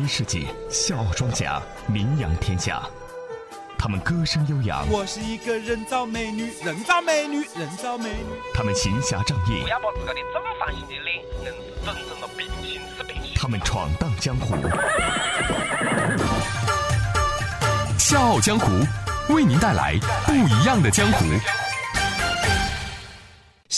一世纪，笑傲庄稼名扬天下。他们歌声悠扬，我是一个人造美女，人造美女，人造美女。他们行侠仗义不，要把自个的正方形的脸硬是整成了平行四边形。他们闯荡江湖。笑傲江湖，为您带来不一样的江湖。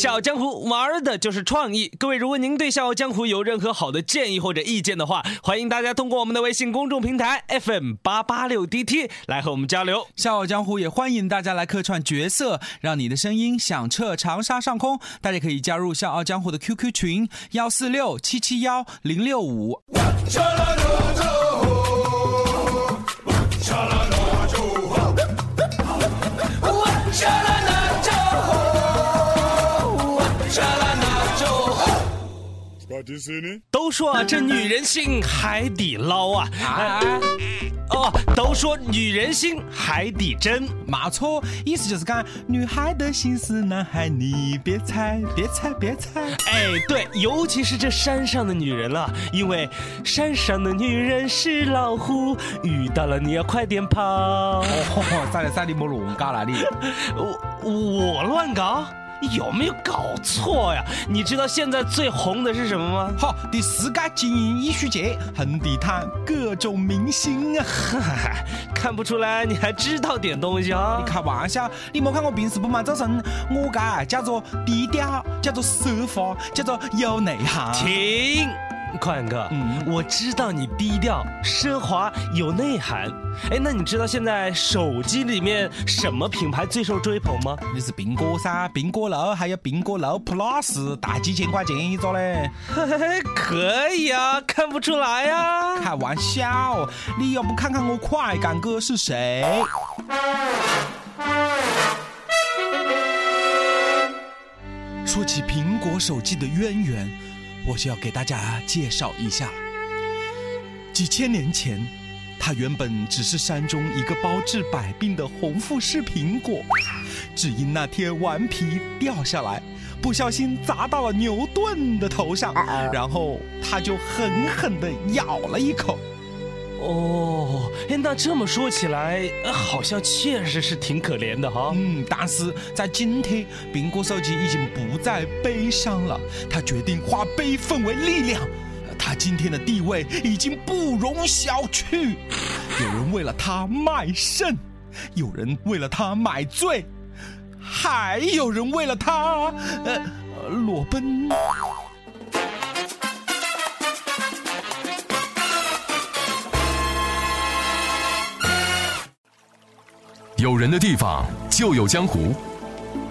笑傲江湖玩的就是创意。各位，如果您对笑傲江湖有任何好的建议或者意见的话，欢迎大家通过我们的微信公众平台 FM 八八六 DT 来和我们交流。笑傲江湖也欢迎大家来客串角色，让你的声音响彻长沙上空。大家可以加入笑傲江湖的 QQ 群幺四六七七幺零六五。都说啊，这女人心海底捞啊，啊，哦，都说女人心海底针。没错，意思就是讲女孩的心思，男孩你别猜，别猜，别猜。哎，对，尤其是这山上的女人了，因为山上的女人是老虎，遇到了你要快点跑。哦，再来三你莫乱搞了你。我我乱搞？有没有搞错呀？你知道现在最红的是什么吗？哈，第世界精英艺术节，红地毯，各种明星啊！哈哈，看不出来你还知道点东西啊你！开玩笑，你没看我平时不蛮早晨，我这叫做低调，叫做奢华，叫做有内涵。停，宽哥，嗯我知道你低调、奢华、有内涵。哎，那你知道现在手机里面什么品牌最受追捧吗？你是苹果噻，苹果六还有苹果六 Plus，大几千块钱一个嘞。可以啊，看不出来呀、开玩笑，你要不看看我快感哥是谁？说起苹果手机的渊源，我就要给大家介绍一下了。几千年前，它原本只是山中一个包治百病的红富士苹果，只因那天顽皮掉下来，不小心砸到了牛顿的头上，然后他就狠狠地咬了一口。哦，哎，那这么说起来，好像确实是挺可怜的哈。嗯，但是在今天，苹果手机已经不再悲伤了，他决定化悲愤为力量。他今天的地位已经不容小觑，有人为了他卖肾，有人为了他买醉，还有人为了他呃裸奔。有人的地方就有江湖，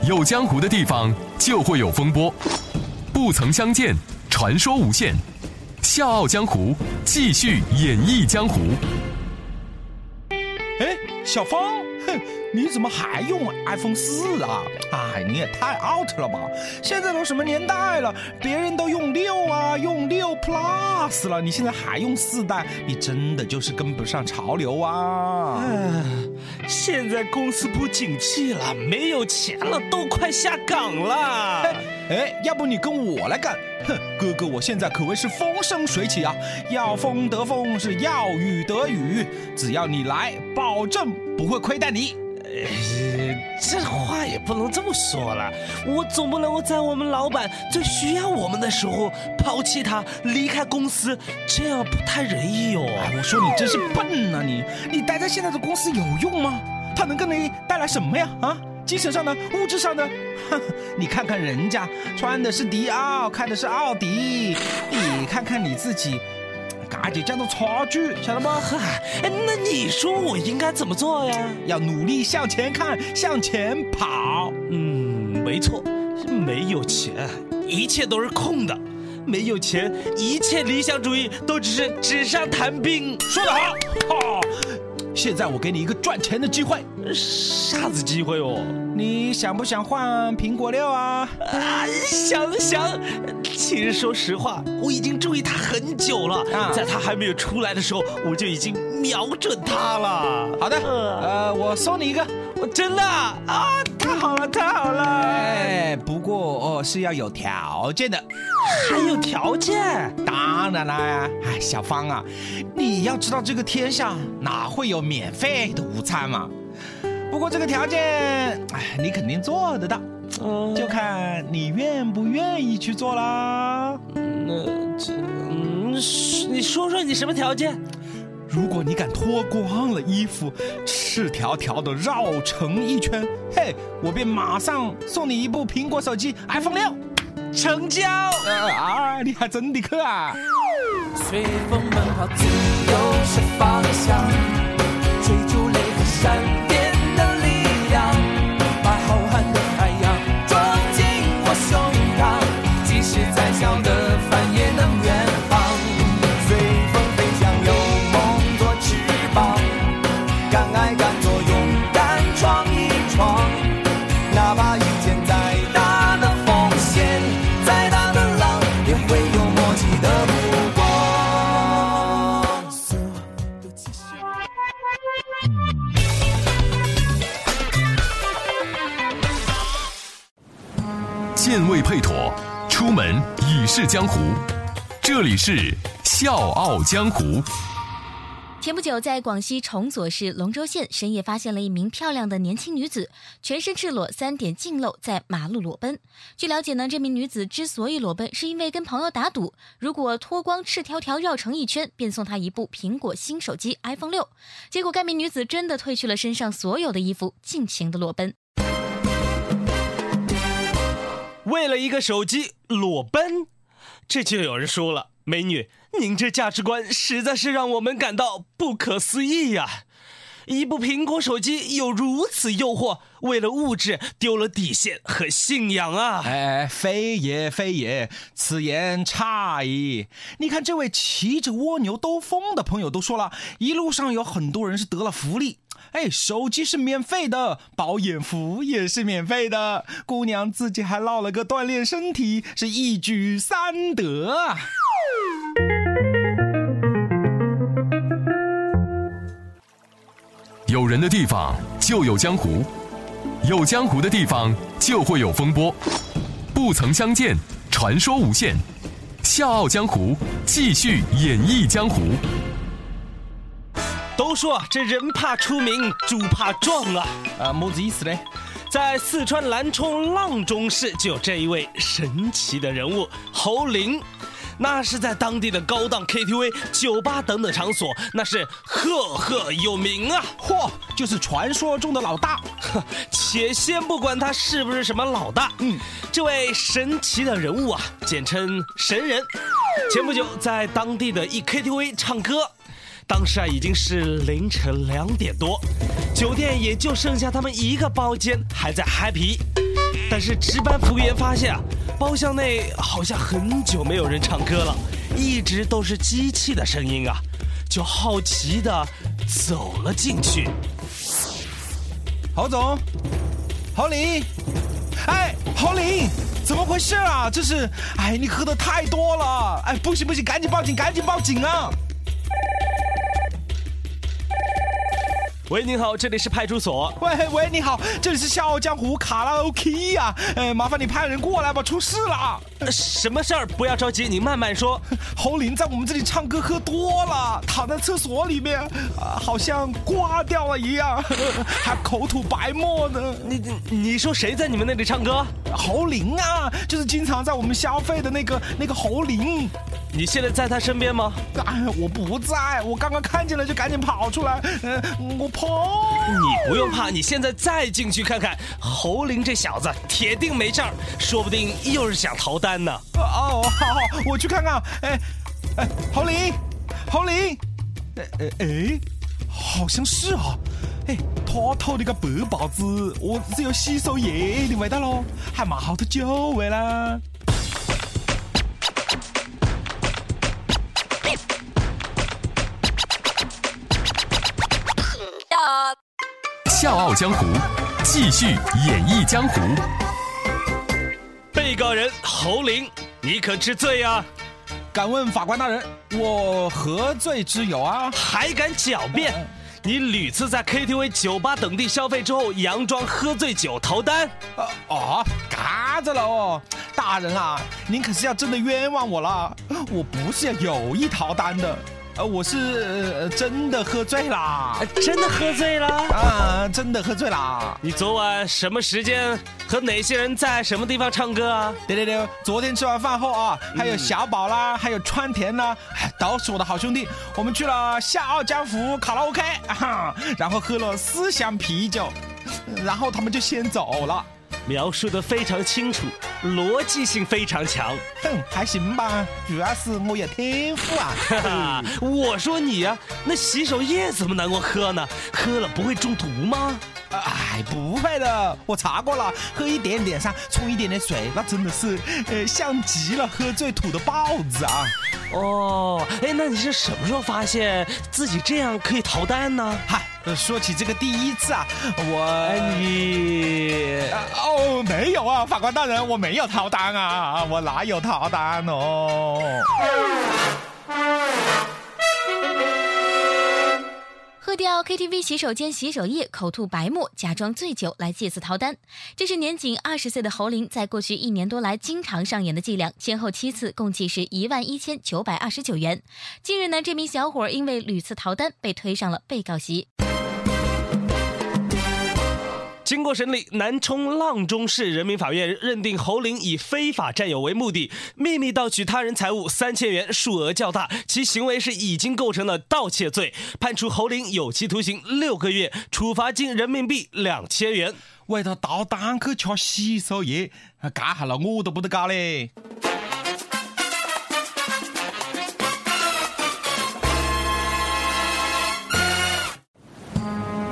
有江湖的地方就会有风波。不曾相见，传说无限。笑傲江湖，继续演绎江湖。哎，小芳，哼，你怎么还用 iPhone 四啊？哎，你也太 out 了吧！现在都什么年代了，别人都用六啊，用六 Plus 了，你现在还用四代，你真的就是跟不上潮流啊！嗯，现在公司不景气了，没有钱了，都快下岗了。哎，要不你跟我来干？哼，哥哥，我现在可谓是风生水起啊！要风得风，是要雨得雨，只要你来，保证不会亏待你。呃，这话也不能这么说了，我总不能够在我们老板最需要我们的时候抛弃他，离开公司，这样不太仁义哦。哎，我说你真是笨啊你！你待在现在的公司有用吗？他能给你带来什么呀？啊，精神上的、物质上的？哼，你看看人家穿的是迪奥，开的是奥迪，你看看你自己，嘎就叫做差距，晓得吗？嗨，哎，那你说我应该怎么做呀？要努力向前看，向前跑。嗯，没错，没有钱，一切都是空的。没有钱，一切理想主义都只是纸上谈兵。说得好，哈、现在我给你一个赚钱的机会，啥子机会哦？你想不想换苹果六啊？啊，想想。其实说实话，我已经注意他很久了，啊在他还没有出来的时候，我就已经瞄准他了。好的，呃呃，我送你一个。我真的啊，啊太好了，太好了！哎，不过哦是要有条件的。还有条件？当然啦，哎，小芳啊，你要知道这个天下哪会有免费的午餐嘛？不过这个条件，哎，你肯定做得到，嗯就看你愿不愿意去做啦。那这嗯，是你说说你什么条件？如果你敢脱光了衣服，赤条条的绕成一圈，嘿，我便马上送你一部苹果手机 iPhone 六。成交。啊，你还真的去啊？随风奔跑，自由是方向，追逐雷和闪电剑未配妥，出门已是江湖。这里是笑傲江湖。前不久，在广西崇左市龙州县，深夜发现了一名漂亮的年轻女子，全身赤裸，三点净露，在马路裸奔。据了解呢，这名女子之所以裸奔，是因为跟朋友打赌，如果脱光赤条条绕城一圈，便送她一部苹果新手机 iPhone 六。结果，该名女子真的褪去了身上所有的衣服，尽情的裸奔。为了一个手机裸奔，这就有人说了，美女，您这价值观实在是让我们感到不可思议呀、一部苹果手机有如此诱惑，为了物质丢了底线和信仰啊！哎，非也非也，此言差矣。你看这位骑着蜗牛兜风的朋友都说了，一路上有很多人是得了福利。哎，手机是免费的，保眼服也是免费的，姑娘自己还落了个锻炼身体，是一举三得啊！有人的地方就有江湖，有江湖的地方就会有风波。不曾相见，传说无限。笑傲江湖，继续演绎江湖。都说这人怕出名，猪怕壮啊！啊，么子意思呢？在四川南充阆中市就有这一位神奇的人物侯林，那是在当地的高档 KTV、酒吧等等场所，那是赫赫有名啊！嚯，就是传说中的老大。呵 且先不管他是不是什么老大，嗯，这位神奇的人物啊，简称神人，前不久在当地的一 KTV 唱歌。当时啊，已经是凌晨两点多，酒店也就剩下他们一个包间还在嗨皮。但是值班服务员发现啊，包厢内好像很久没有人唱歌了，一直都是机器的声音啊，就好奇的走了进去。郝总，郝林，哎，郝林，怎么回事啊？这是，哎，你喝的太多了，哎，不行不行，赶紧报警，赶紧报警啊！喂，你好，这里是派出所。喂喂，你好，这里是笑傲江湖卡拉 OK 呀、呃，麻烦你派人过来吧，出事了。呃什么事儿？不要着急，你慢慢说。侯林在我们这里唱歌喝多了，躺在厕所里面，啊、好像挂掉了一样，还口吐白沫呢。你你你说谁在你们那里唱歌？侯林啊，就是经常在我们消费的那个那个侯林。你现在在他身边吗？哎，我不在，我刚刚看见了就赶紧跑出来，嗯、我跑。你不用怕，你现在再进去看看，侯林这小子铁定没事儿，说不定又是想逃单呢。哦，好好，我去看看。哎，哎，侯林，侯林，哎哎哎，好像是啊。哎，他偷的个白包子，我只有洗手液的味道咯，还蛮好的酒味啦。笑傲江湖，继续演绎江湖。被告人侯林，你可知罪啊？敢问法官大人，我何罪之有啊？还敢狡辩？你屡次在 KTV、酒吧等地消费之后，佯装喝醉酒逃单。啊哦，嘎着了哦，大人啊，您可是要真的冤枉我了，我不是要有意逃单的。呃，我是呃真的喝醉啦！真的喝醉啦？啊，真的喝醉啦！你昨晚什么时间和哪些人在什么地方唱歌啊？对对对，昨天吃完饭后啊，还有小宝啦，还有川田啦，都是我的好兄弟。我们去了《夏傲江湖》卡拉 OK，啊，然后喝了四箱啤酒，然后他们就先走了。描述的非常清楚，逻辑性非常强。哼，还行吧，主要是我有天赋啊。哈哈我说你呀，那洗手液怎么能够喝呢？喝了不会中毒吗？哎，不会的，我查过了，喝一点点上，冲一点点水，那真的是，呃，像极了喝醉吐的豹子啊。哦，哎，那你是什么时候发现自己这样可以逃单呢？嗨，说起这个第一次啊，我你哦没有啊，法官大人，我没有逃单啊，我哪有逃单哦？喝掉 KTV 洗手间洗手液，口吐白沫，假装醉酒来借此逃单，这是年仅二十岁的侯林在过去一年多来经常上演的伎俩，先后七次，共计是一万一千九百二十九元。近日呢，这名小伙因为屡次逃单，被推上了被告席。经过审理，南充阆中市人民法院认定侯林以非法占有为目的，秘密盗取他人财物三千元，数额较大，其行为是已经构成了盗窃罪，判处侯林有期徒刑六个月，处罚金人民币两千元。为了盗单去吃洗手液，干下了我都不得搞嘞。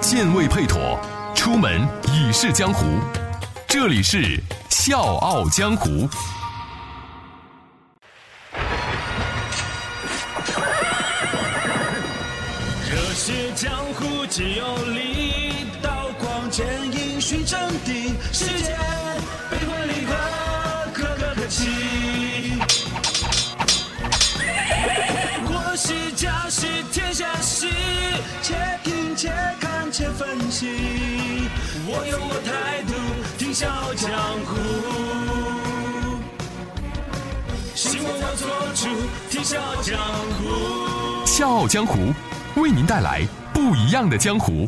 健胃配妥。出门已是江湖，这里是《笑傲江湖》。这些江湖只有力，刀光剑影寻真谛，我有我态度，听笑傲江湖。希望我做主，听笑傲江湖。笑傲江湖为您带来不一样的江湖。